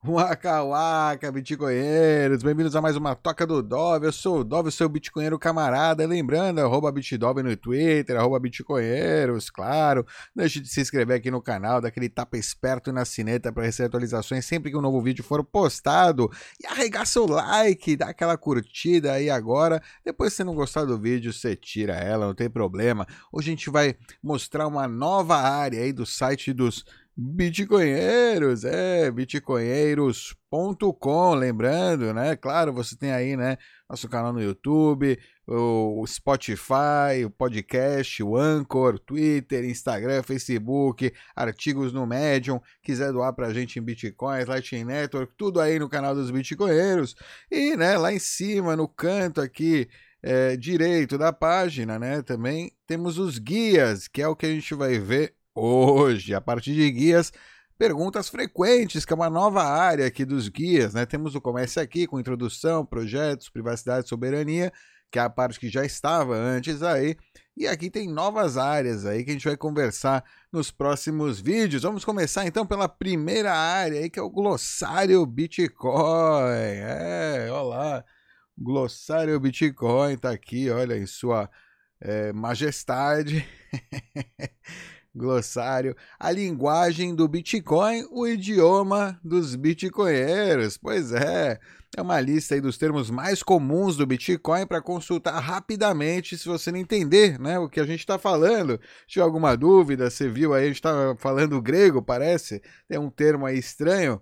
Waka Waka, bitcoinheiros, bem-vindos a mais uma Toca do Dove, eu sou o Dove, seu bitcoinheiro camarada, lembrando, arroba bitdove no Twitter, arroba bitcoinheiros, claro, deixe de se inscrever aqui no canal, daquele tapa esperto na sineta para receber atualizações sempre que um novo vídeo for postado, e arregaça o like, dá aquela curtida aí agora, depois se não gostar do vídeo, você tira ela, não tem problema, hoje a gente vai mostrar uma nova área aí do site dos Bitcoinheiros, é, bitcoinheiros.com, lembrando, né? Claro, você tem aí, né, nosso canal no YouTube, o Spotify, o podcast, o Anchor, Twitter, Instagram, Facebook, artigos no Medium, quiser doar pra gente em Bitcoins, Lightning Network, tudo aí no canal dos Bitcoinheiros. E, né, lá em cima, no canto aqui, é, direito da página, né? Também temos os guias, que é o que a gente vai ver hoje, a partir de guias, perguntas frequentes, que é uma nova área aqui dos guias, né? Temos o Comece Aqui com introdução, projetos, privacidade soberania, que é a parte que já estava antes aí. E aqui tem novas áreas aí que a gente vai conversar nos próximos vídeos. Vamos começar então pela primeira área aí, que é o glossário Bitcoin. É, olha lá. Glossário Bitcoin tá aqui, olha, em sua é, majestade. glossário, a linguagem do Bitcoin, o idioma dos bitcoinheiros. Pois é, é uma lista aí dos termos mais comuns do Bitcoin para consultar rapidamente se você não entender né, o que a gente está falando. Se tiver alguma dúvida, você viu aí, a gente está falando grego, parece, tem um termo aí estranho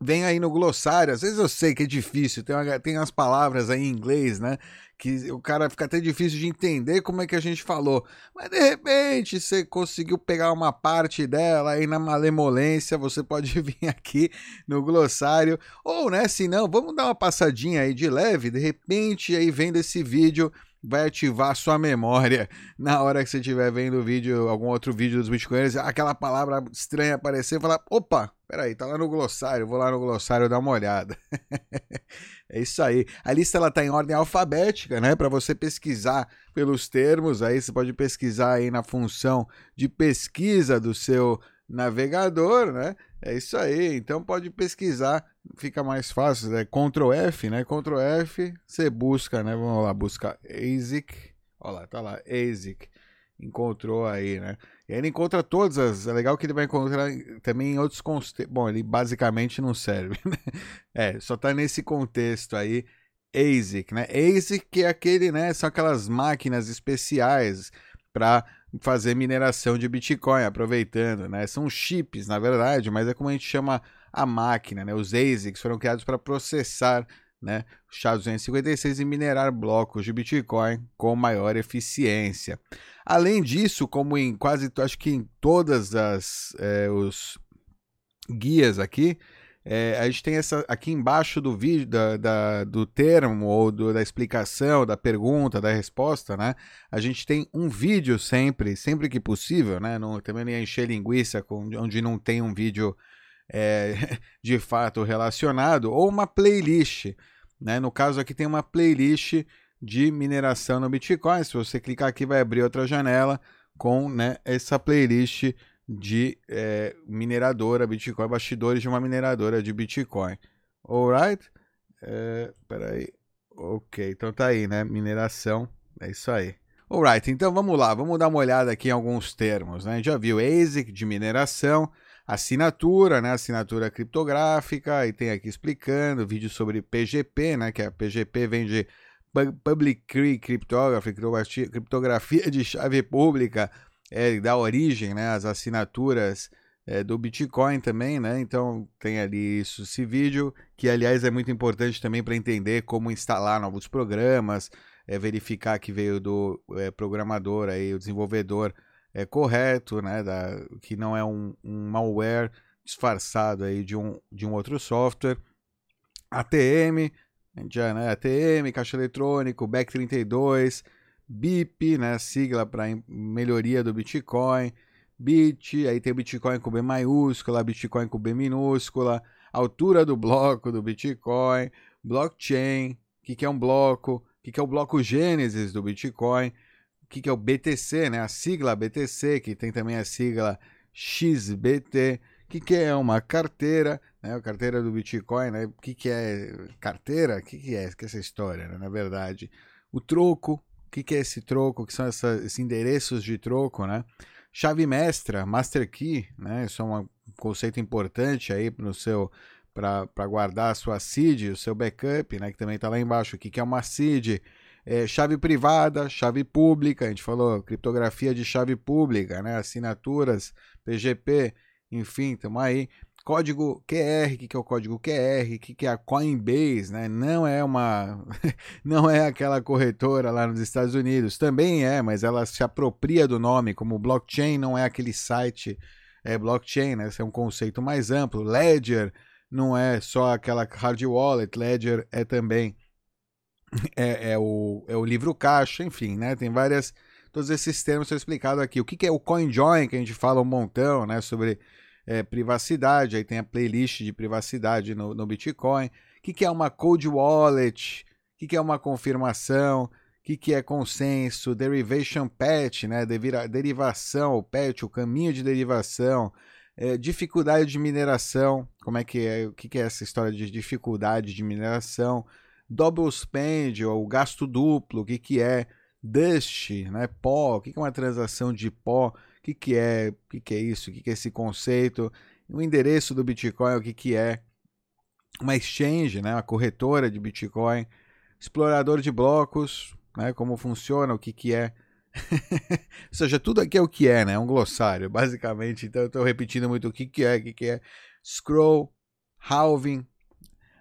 vem aí no glossário. Às vezes eu sei que é difícil, tem, uma, tem umas palavras aí em inglês, né? Que o cara fica até difícil de entender como é que a gente falou. Mas de repente você conseguiu pegar uma parte dela aí na malemolência, você pode vir aqui no glossário. Ou, né, se não, vamos dar uma passadinha aí de leve, de repente aí vendo esse vídeo vai ativar sua memória na hora que você estiver vendo o vídeo, algum outro vídeo dos Bitcoiners, aquela palavra estranha aparecer e falar: opa, peraí, tá lá no glossário, vou lá no glossário dar uma olhada. é isso aí. A lista ela tá em ordem alfabética, né? Para você pesquisar pelos termos, aí você pode pesquisar aí na função de pesquisa do seu navegador, né? É isso aí. Então pode pesquisar, fica mais fácil, né? Ctrl F, né? Ctrl F, você busca, né? Vamos lá, buscar ASIC. Olha lá, tá lá, ASIC. Encontrou aí, né? E ele encontra todas as. É legal que ele vai encontrar também em outros contextos. Bom, ele basicamente não serve, né? É, só tá nesse contexto aí. ASIC, né? ASIC é aquele, né? São aquelas máquinas especiais para fazer mineração de Bitcoin, aproveitando, né? São chips, na verdade, mas é como a gente chama a máquina, né? Os ASICs foram criados para processar, né, o SHA-256 e minerar blocos de Bitcoin com maior eficiência. Além disso, como em quase, acho que em todas as é, os guias aqui, é, a gente tem essa aqui embaixo do vídeo, da, da do termo ou do, da explicação, da pergunta, da resposta, né? A gente tem um vídeo sempre, sempre que possível, né? Não, também não ia encher linguiça com, onde não tem um vídeo é, de fato relacionado, ou uma playlist, né? No caso aqui tem uma playlist de mineração no Bitcoin. Se você clicar aqui, vai abrir outra janela com né, essa playlist de é, mineradora Bitcoin, bastidores de uma mineradora de Bitcoin. Alright? É, peraí. Ok, então tá aí, né? Mineração. É isso aí. Alright, então vamos lá, vamos dar uma olhada aqui em alguns termos, né? Já viu ASIC de mineração, assinatura, né? Assinatura criptográfica, e tem aqui explicando, vídeo sobre PGP, né? Que a PGP vem de Public Key Cryptography, criptografia de chave pública, é, dá origem né, às assinaturas é, do Bitcoin também, né? Então tem ali isso, esse vídeo, que aliás é muito importante também para entender como instalar novos programas, é, verificar que veio do é, programador aí, o desenvolvedor é correto, né? Da, que não é um, um malware disfarçado aí de um, de um outro software. ATM, já, né? ATM, caixa eletrônico, BEC32, BIP, né, sigla para melhoria do Bitcoin, Bit, aí tem Bitcoin com B maiúscula, Bitcoin com B minúscula, altura do bloco do Bitcoin, blockchain, o que, que é um bloco, o que, que é o bloco Gênesis do Bitcoin, o que, que é o BTC, né, a sigla BTC, que tem também a sigla XBT, o que, que é uma carteira, né? A carteira do Bitcoin, né? O que, que é carteira? O que, é, que é essa história, né? Na verdade, o troco, que, que é esse troco? Que são essa, esses endereços de troco, né? Chave mestra, master key, né? Isso é um conceito importante aí no seu para guardar a sua seed, o seu backup, né? Que também está lá embaixo. O que, que é uma seed? É, chave privada, chave pública, a gente falou criptografia de chave pública, né? Assinaturas, PGP, enfim, estamos aí código QR, o que, que é o código QR, o que, que é a Coinbase, né? Não é uma. não é aquela corretora lá nos Estados Unidos. Também é, mas ela se apropria do nome, como blockchain não é aquele site é blockchain, né? Esse é um conceito mais amplo. Ledger não é só aquela hard wallet, Ledger é também. É, é, o, é o livro caixa, enfim, né? Tem várias. Todos esses termos são explicados aqui. O que, que é o CoinJoin, que a gente fala um montão, né? Sobre é, privacidade, aí tem a playlist de privacidade no, no Bitcoin. O que, que é uma cold wallet? O que, que é uma confirmação? O que, que é consenso? Derivation patch, né? Devira, derivação, o patch, o caminho de derivação. É, dificuldade de mineração, como é que é? O que, que é essa história de dificuldade de mineração? Double spend, ou gasto duplo, o que, que é? Dust, né? Pó, o que, que é uma transação de pó? Que, que é, o que, que é isso, o que, que é esse conceito, o endereço do Bitcoin, o que, que é uma exchange, né, uma corretora de Bitcoin, explorador de blocos, né, como funciona, o que, que é. Ou seja, tudo aqui é o que é, né? É um glossário, basicamente. Então eu estou repetindo muito o que, que é, o que, que é. Scroll, halving,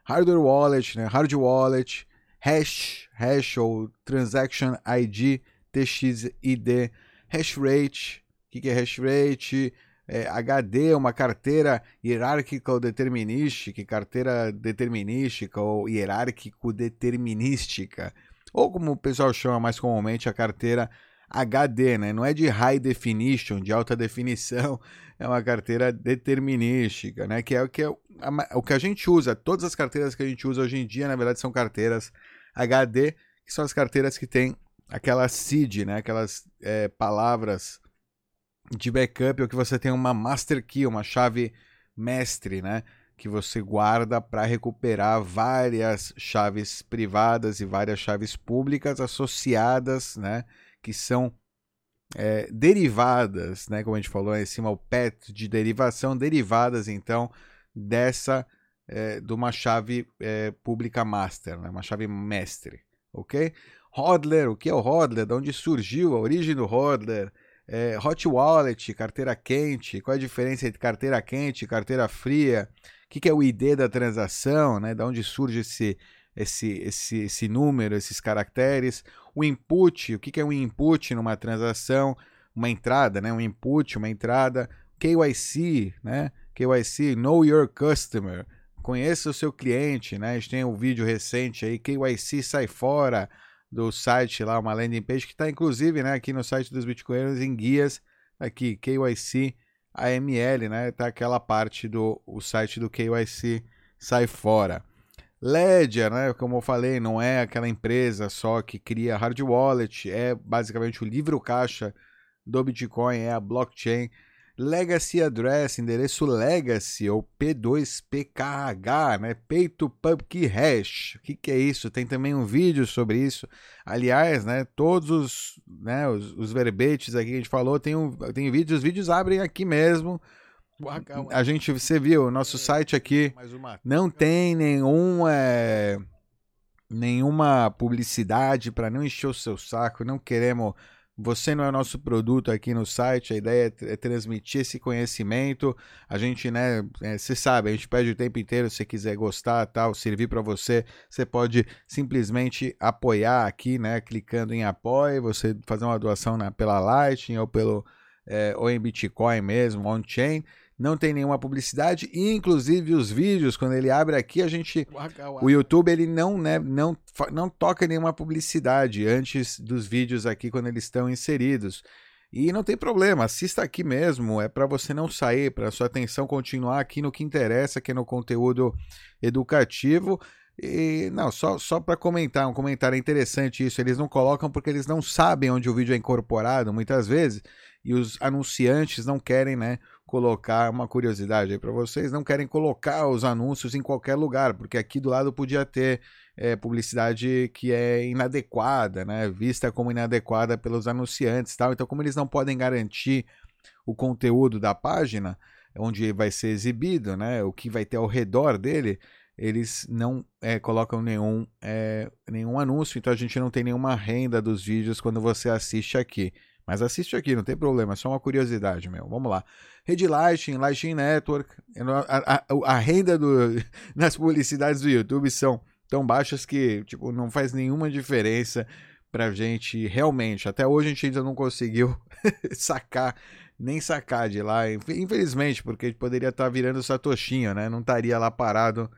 hardware wallet, né? hard wallet, hash, hash ou transaction ID, TXID, hash rate, que, que é hash rate, é, HD, uma carteira hierárquica ou determinística, carteira determinística ou hierárquico determinística, ou como o pessoal chama mais comumente a carteira HD, né? Não é de high definition, de alta definição, é uma carteira determinística, né? Que é o que, é o que a gente usa. Todas as carteiras que a gente usa hoje em dia, na verdade, são carteiras HD, que são as carteiras que têm aquela seed, né? Aquelas é, palavras de backup ou que você tem uma master key, uma chave mestre, né? Que você guarda para recuperar várias chaves privadas e várias chaves públicas associadas, né? Que são é, derivadas, né? Como a gente falou em cima, o PET de derivação, derivadas então dessa é, de uma chave é, pública master, né? uma chave mestre, ok? Hodler, o que é o Hodler? De onde surgiu a origem do Hodler? É, hot wallet, carteira quente, qual é a diferença entre carteira quente e carteira fria? O que, que é o ID da transação, né? Da onde surge esse, esse, esse, esse número, esses caracteres? O input, o que, que é um input numa transação? Uma entrada, né? Um input, uma entrada. KYC, né? KYC, Know Your Customer. Conheça o seu cliente, né? A gente tem um vídeo recente aí, KYC sai fora do site lá, uma landing page que está inclusive né, aqui no site dos Bitcoiners em guias, aqui, KYC AML, né? Tá aquela parte do o site do KYC sai fora. Ledger, né, como eu falei, não é aquela empresa só que cria hard wallet, é basicamente o livro caixa do Bitcoin, é a blockchain Legacy Address, endereço Legacy ou P2PKH, né? Peito Pub Hash. O que, que é isso? Tem também um vídeo sobre isso. Aliás, né? Todos os, né, os, os verbetes aqui que a gente falou, tem, um, tem vídeos, os vídeos abrem aqui mesmo. A gente, você viu, o nosso site aqui não tem nenhum. É, nenhuma publicidade para não encher o seu saco, não queremos você não é nosso produto aqui no site, a ideia é, é transmitir esse conhecimento. A gente, né, é, você sabe, a gente pede o tempo inteiro, se quiser gostar, tal, servir para você, você pode simplesmente apoiar aqui, né, clicando em apoio, você fazer uma doação na, pela Lightning ou pelo é, ou em Bitcoin mesmo, on-chain não tem nenhuma publicidade e inclusive os vídeos quando ele abre aqui a gente o YouTube ele não né, não não toca nenhuma publicidade antes dos vídeos aqui quando eles estão inseridos. E não tem problema assista aqui mesmo é para você não sair para sua atenção continuar aqui no que interessa que é no conteúdo educativo E não, só, só para comentar, um comentário interessante isso. Eles não colocam porque eles não sabem onde o vídeo é incorporado muitas vezes e os anunciantes não querem, né, colocar uma curiosidade aí para vocês, não querem colocar os anúncios em qualquer lugar, porque aqui do lado podia ter é, publicidade que é inadequada, né, vista como inadequada pelos anunciantes, tal. Então, como eles não podem garantir o conteúdo da página onde vai ser exibido, né, o que vai ter ao redor dele, eles não é, colocam nenhum, é, nenhum anúncio, então a gente não tem nenhuma renda dos vídeos quando você assiste aqui. Mas assiste aqui, não tem problema, é só uma curiosidade, meu. Vamos lá. Rede Lighting, Lighting Network, a, a, a renda do, nas publicidades do YouTube são tão baixas que tipo, não faz nenhuma diferença pra gente realmente. Até hoje a gente ainda não conseguiu sacar, nem sacar de lá. Infelizmente, porque poderia estar tá virando satoshinho, né? Não estaria lá parado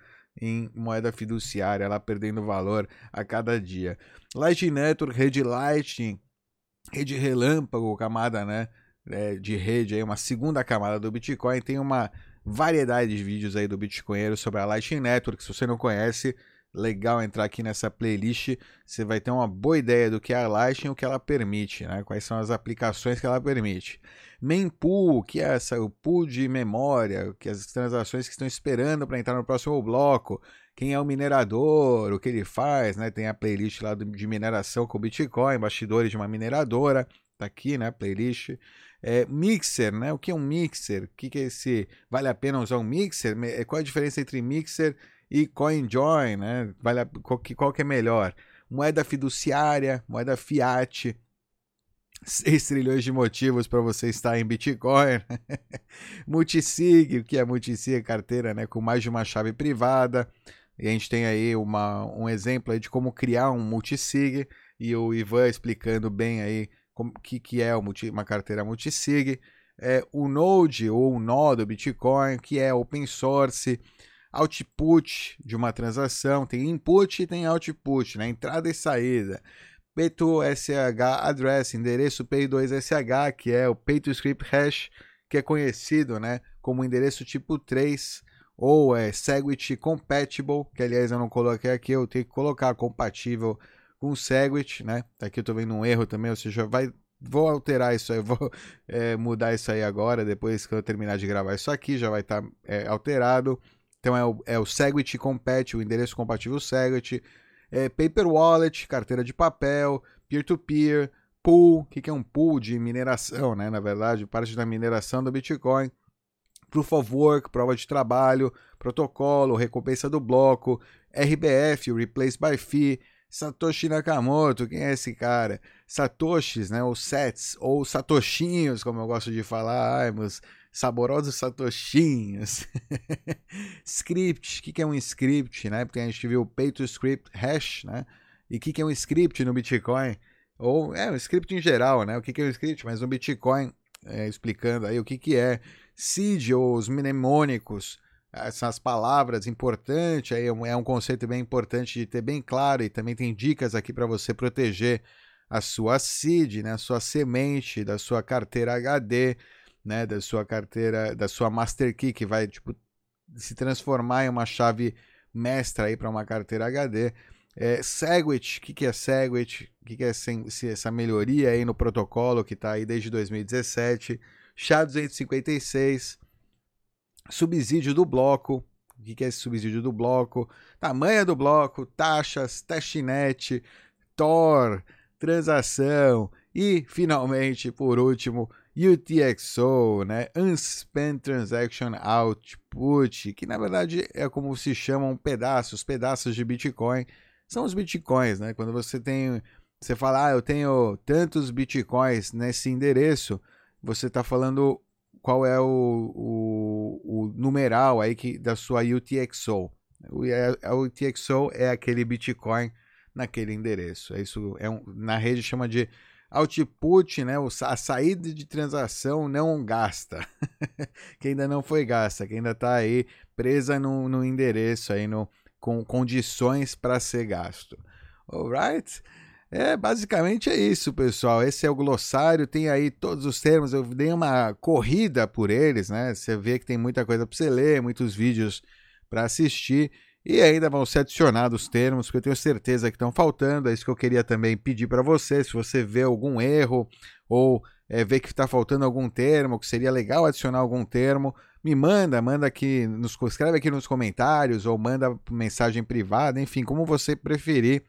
em moeda fiduciária, lá perdendo valor a cada dia. Lightning Network, rede Lightning, rede relâmpago, camada né, é, de rede, aí, uma segunda camada do Bitcoin. Tem uma variedade de vídeos aí do Bitcoinheiro sobre a Lightning Network. Se você não conhece, legal entrar aqui nessa playlist. Você vai ter uma boa ideia do que é a Lightning e o que ela permite, né? quais são as aplicações que ela permite. Mempool, que é essa, o pool de memória, que é as transações que estão esperando para entrar no próximo bloco, quem é o minerador, o que ele faz, né? Tem a playlist lá de mineração com Bitcoin, bastidores de uma mineradora, tá aqui, né? Playlist. É, mixer, né? O que é um mixer? O que, que é esse? Vale a pena usar um mixer? Qual a diferença entre mixer e CoinJoin, né? Vale a, qual, que, qual que é melhor? Moeda fiduciária, moeda fiat, 6 trilhões de motivos para você estar em Bitcoin. multisig, o que é multisig? Carteira né, com mais de uma chave privada. E a gente tem aí uma, um exemplo aí de como criar um multisig. E o Ivan explicando bem aí o que, que é uma carteira multisig. É, o Node ou o nó do Bitcoin, que é open source. Output de uma transação, tem input e tem output, né? entrada e saída. P2SH address, endereço P2SH, que é o P2Script hash, que é conhecido né, como endereço tipo 3, ou é Segwit compatible, que aliás eu não coloquei aqui, eu tenho que colocar compatível com Segwit, né? Aqui eu estou vendo um erro também, ou seja, vai, vou alterar isso aí, vou é, mudar isso aí agora, depois que eu terminar de gravar isso aqui, já vai estar tá, é, alterado. Então é o, é o Segwit compatible, o endereço compatível Segwit é, paper wallet, carteira de papel, peer-to-peer, pool, o que, que é um pool de mineração, né? Na verdade, parte da mineração do Bitcoin. Proof of Work, prova de trabalho, protocolo, recompensa do bloco, RBF, Replace by Fee, Satoshi Nakamoto, quem é esse cara? Satoshis, né? Ou sets, ou satoshinhos, como eu gosto de falar. Ai, saborosos satoshinhos. script, o que, que é um script, né? Porque a gente viu o pay to script hash, né? E o que, que é um script no Bitcoin? Ou, é, um script em geral, né? O que, que é um script? Mas no Bitcoin, é, explicando aí o que, que é seed ou os mnemônicos, essas palavras importantes, aí é um, é um conceito bem importante de ter bem claro e também tem dicas aqui para você proteger a sua seed, né, a sua semente da sua carteira HD, né, da sua carteira, da sua master key que vai tipo se transformar em uma chave mestra aí para uma carteira HD. É, Segwit, o que, que é Segwit? O que, que é essa melhoria aí no protocolo que está aí desde 2017? SHA-256, subsídio do bloco, o que, que é esse subsídio do bloco? Tamanho do bloco, taxas, testnet, TOR, transação e, finalmente, por último, UTXO, né? Unspent Transaction Output, que na verdade é como se chamam pedaços, pedaços de Bitcoin. São os Bitcoins, né? Quando você tem, você fala, ah, eu tenho tantos Bitcoins nesse endereço, você está falando qual é o, o, o, numeral aí que, da sua UTXO. O, a, UTXO é aquele Bitcoin naquele endereço. É isso é um, na rede chama de output, né, a saída de transação não gasta, que ainda não foi gasta, que ainda está aí presa no, no endereço aí no, com condições para ser gasto. Alright? É, basicamente é isso, pessoal. Esse é o glossário, tem aí todos os termos. Eu dei uma corrida por eles, né? Você vê que tem muita coisa para você ler, muitos vídeos para assistir. E ainda vão ser adicionados termos que eu tenho certeza que estão faltando. É isso que eu queria também pedir para você. Se você vê algum erro ou é, vê que está faltando algum termo, que seria legal adicionar algum termo, me manda, manda aqui, nos, escreve aqui nos comentários ou manda mensagem privada, enfim, como você preferir.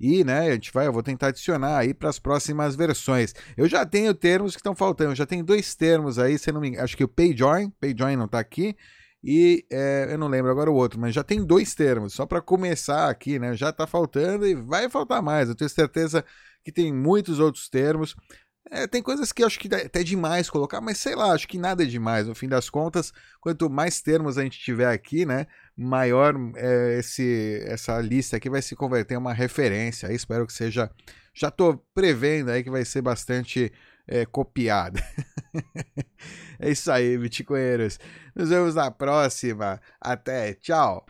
E, né, a gente vai, eu vou tentar adicionar aí para as próximas versões. Eu já tenho termos que estão faltando, eu já tenho dois termos aí, se não me engano, acho que o PayJoin, PayJoin não está aqui, e é, eu não lembro agora o outro, mas já tem dois termos, só para começar aqui, né, já está faltando e vai faltar mais, eu tenho certeza que tem muitos outros termos. É, tem coisas que eu acho que é até demais colocar, mas sei lá, acho que nada é demais. No fim das contas, quanto mais termos a gente tiver aqui, né, maior é, esse, essa lista aqui vai se converter em uma referência. Aí espero que seja. Já estou prevendo aí que vai ser bastante é, copiada. é isso aí, bitcoinheiros. Nos vemos na próxima. Até, tchau.